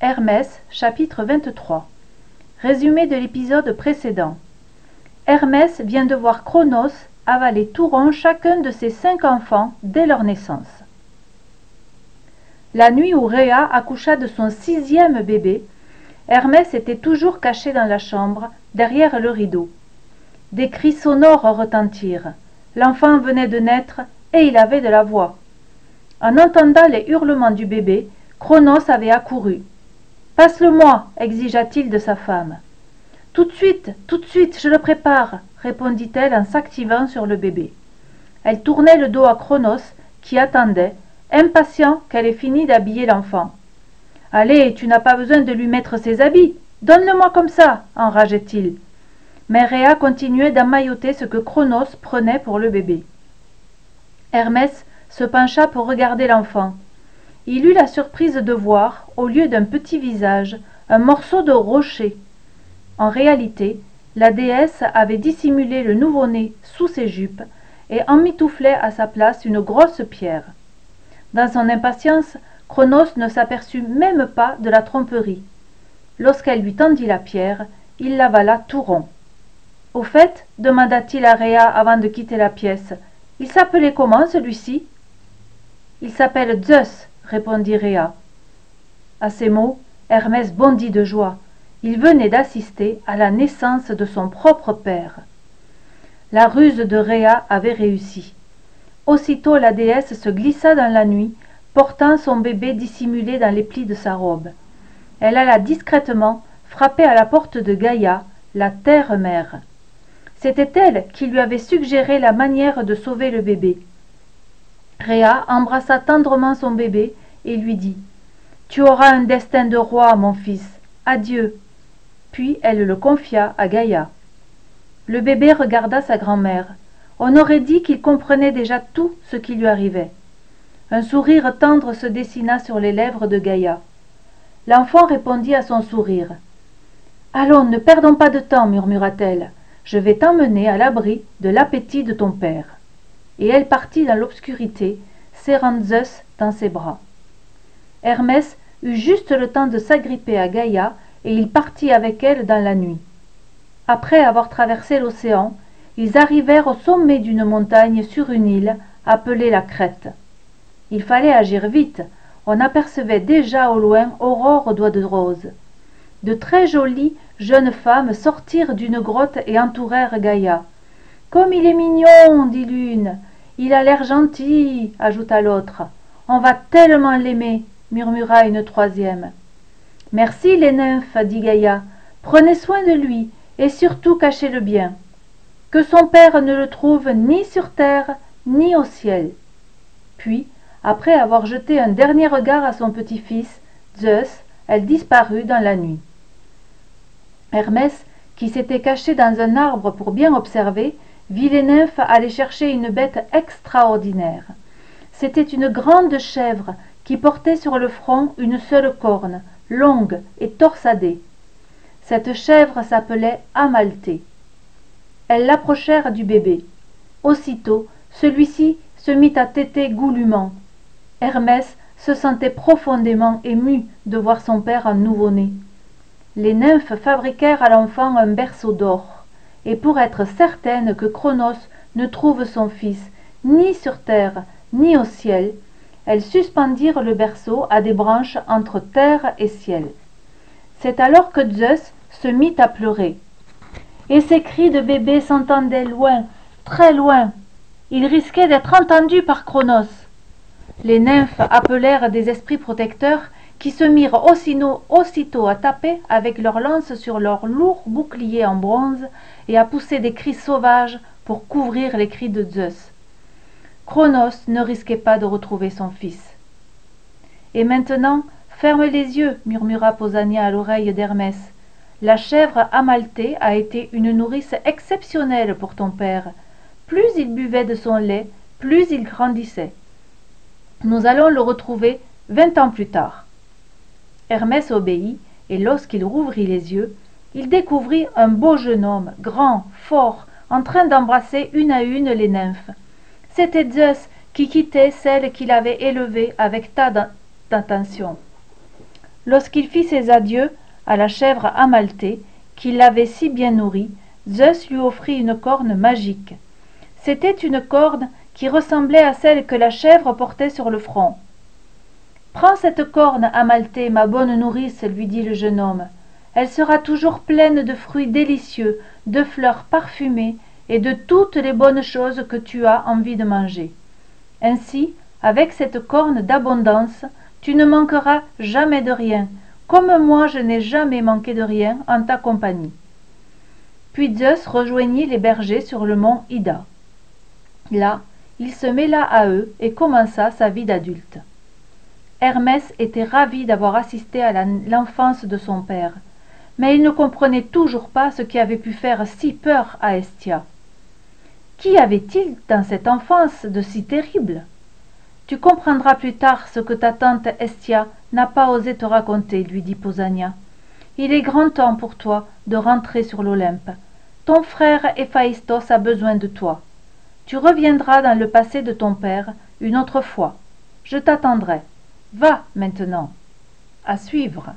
Hermès chapitre 23 Résumé de l'épisode précédent Hermès vient de voir Cronos avaler tout rond chacun de ses cinq enfants dès leur naissance. La nuit où Rhea accoucha de son sixième bébé, Hermès était toujours caché dans la chambre, derrière le rideau. Des cris sonores retentirent. L'enfant venait de naître et il avait de la voix. En entendant les hurlements du bébé, Cronos avait accouru. Passe-le-moi, exigea-t-il de sa femme. Tout de suite, tout de suite, je le prépare, répondit-elle en s'activant sur le bébé. Elle tournait le dos à Cronos, qui attendait, impatient qu'elle ait fini d'habiller l'enfant. Allez, tu n'as pas besoin de lui mettre ses habits. Donne-le-moi comme ça, enrageait-il. Mais Rhea continuait d'emmailloter ce que Cronos prenait pour le bébé. Hermès se pencha pour regarder l'enfant. Il eut la surprise de voir, au lieu d'un petit visage, un morceau de rocher. En réalité, la déesse avait dissimulé le nouveau-né sous ses jupes et emmitouflait à sa place une grosse pierre. Dans son impatience, Cronos ne s'aperçut même pas de la tromperie. Lorsqu'elle lui tendit la pierre, il l'avala tout rond. Au fait, demanda-t-il à Rhea avant de quitter la pièce, il s'appelait comment celui-ci? Il s'appelle Zeus, répondit Rhea. À ces mots, Hermès bondit de joie. Il venait d'assister à la naissance de son propre père. La ruse de Rhea avait réussi. Aussitôt la déesse se glissa dans la nuit, portant son bébé dissimulé dans les plis de sa robe. Elle alla discrètement frapper à la porte de Gaïa, la terre-mère. C'était elle qui lui avait suggéré la manière de sauver le bébé. Rhea embrassa tendrement son bébé et lui dit Tu auras un destin de roi, mon fils. Adieu. Puis elle le confia à Gaïa. Le bébé regarda sa grand-mère. On aurait dit qu'il comprenait déjà tout ce qui lui arrivait. Un sourire tendre se dessina sur les lèvres de Gaïa. L'enfant répondit à son sourire. Allons, ne perdons pas de temps, murmura-t-elle. Je vais t'emmener à l'abri de l'appétit de ton père. Et elle partit dans l'obscurité, serrant Zeus dans ses bras. Hermès eut juste le temps de s'agripper à Gaïa et il partit avec elle dans la nuit. Après avoir traversé l'océan, ils arrivèrent au sommet d'une montagne sur une île appelée la Crète. Il fallait agir vite. On apercevait déjà au loin Aurore aux doigts de rose. De très jolies jeunes femmes sortirent d'une grotte et entourèrent Gaïa. Comme il est mignon, dit l'une. Il a l'air gentil, ajouta l'autre. On va tellement l'aimer, murmura une troisième. Merci les nymphes, dit Gaïa. Prenez soin de lui, et surtout cachez-le bien. Que son père ne le trouve ni sur terre, ni au ciel. Puis, après avoir jeté un dernier regard à son petit-fils, Zeus, elle disparut dans la nuit. Hermès, qui s'était caché dans un arbre pour bien observer, vit les nymphes aller chercher une bête extraordinaire. C'était une grande chèvre qui portait sur le front une seule corne, longue et torsadée. Cette chèvre s'appelait Amalthée. Elles l'approchèrent du bébé. Aussitôt, celui-ci se mit à téter goulûment. Hermès se sentait profondément ému de voir son père en nouveau-né les nymphes fabriquèrent à l'enfant un berceau d'or et pour être certaines que Cronos ne trouve son fils ni sur terre ni au ciel elles suspendirent le berceau à des branches entre terre et ciel. C'est alors que Zeus se mit à pleurer. Et ses cris de bébé s'entendaient loin très loin. Ils risquaient d'être entendus par Cronos. Les nymphes appelèrent des esprits protecteurs qui se mirent aussitôt, à taper avec leurs lances sur leurs lourds boucliers en bronze et à pousser des cris sauvages pour couvrir les cris de Zeus. Ne risquait pas de retrouver son fils. Et maintenant, ferme les yeux, murmura Posania à l'oreille d'Hermès. La chèvre Amalthée a été une nourrice exceptionnelle pour ton père. Plus il buvait de son lait, plus il grandissait. Nous allons le retrouver vingt ans plus tard. Hermès obéit, et lorsqu'il rouvrit les yeux, il découvrit un beau jeune homme, grand, fort, en train d'embrasser une à une les nymphes. C'était Zeus qui quittait celle qu'il avait élevée avec tant d'attention. lorsqu'il fit ses adieux à la chèvre amalthée qui l'avait si bien nourri zeus lui offrit une corne magique. C'était une corne qui ressemblait à celle que la chèvre portait sur le front prends cette corne amalthée ma bonne nourrice lui dit le jeune homme. Elle sera toujours pleine de fruits délicieux de fleurs parfumées et de toutes les bonnes choses que tu as envie de manger. Ainsi avec cette corne d'abondance tu ne manqueras jamais de rien comme moi je n'ai jamais manqué de rien en ta compagnie. Puis zeus rejoignit les bergers sur le mont ida. Là il se mêla à eux et commença sa vie d'adulte. Hermès était ravi d'avoir assisté à l'enfance de son père mais il ne comprenait toujours pas ce qui avait pu faire si peur à Estia. Qu'y avait-il dans cette enfance de si terrible? Tu comprendras plus tard ce que ta tante Estia n'a pas osé te raconter, lui dit Posania. Il est grand temps pour toi de rentrer sur l'Olympe. Ton frère Héphaïstos a besoin de toi. Tu reviendras dans le passé de ton père une autre fois. Je t'attendrai. Va maintenant. À suivre.